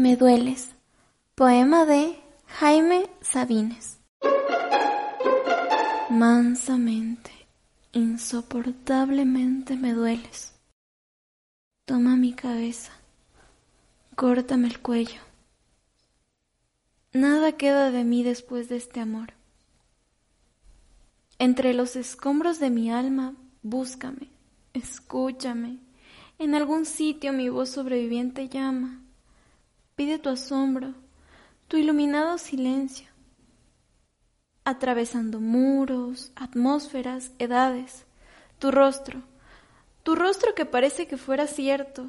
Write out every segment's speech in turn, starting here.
dueles. Poema de Jaime Sabines. Mansamente, insoportablemente me dueles. Toma mi cabeza, córtame el cuello. Nada queda de mí después de este amor. Entre los escombros de mi alma, búscame, escúchame. En algún sitio mi voz sobreviviente llama. Pide tu asombro, tu iluminado silencio. Atravesando muros, atmósferas, edades, tu rostro, tu rostro que parece que fuera cierto,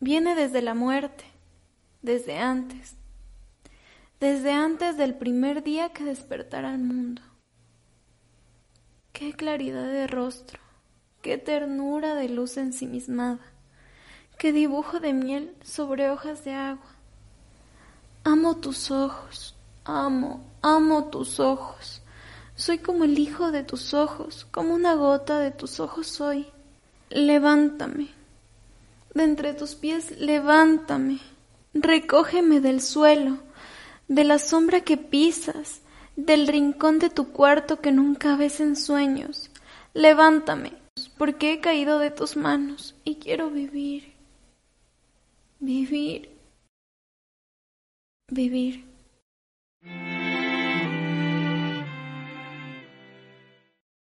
viene desde la muerte, desde antes, desde antes del primer día que despertara al mundo. Qué claridad de rostro, qué ternura de luz ensimismada, qué dibujo de miel sobre hojas de agua. Amo tus ojos, amo, amo tus ojos. Soy como el hijo de tus ojos, como una gota de tus ojos soy. Levántame. De entre tus pies, levántame. Recógeme del suelo, de la sombra que pisas, del rincón de tu cuarto que nunca ves en sueños. Levántame, porque he caído de tus manos y quiero vivir. Vivir. Vivir.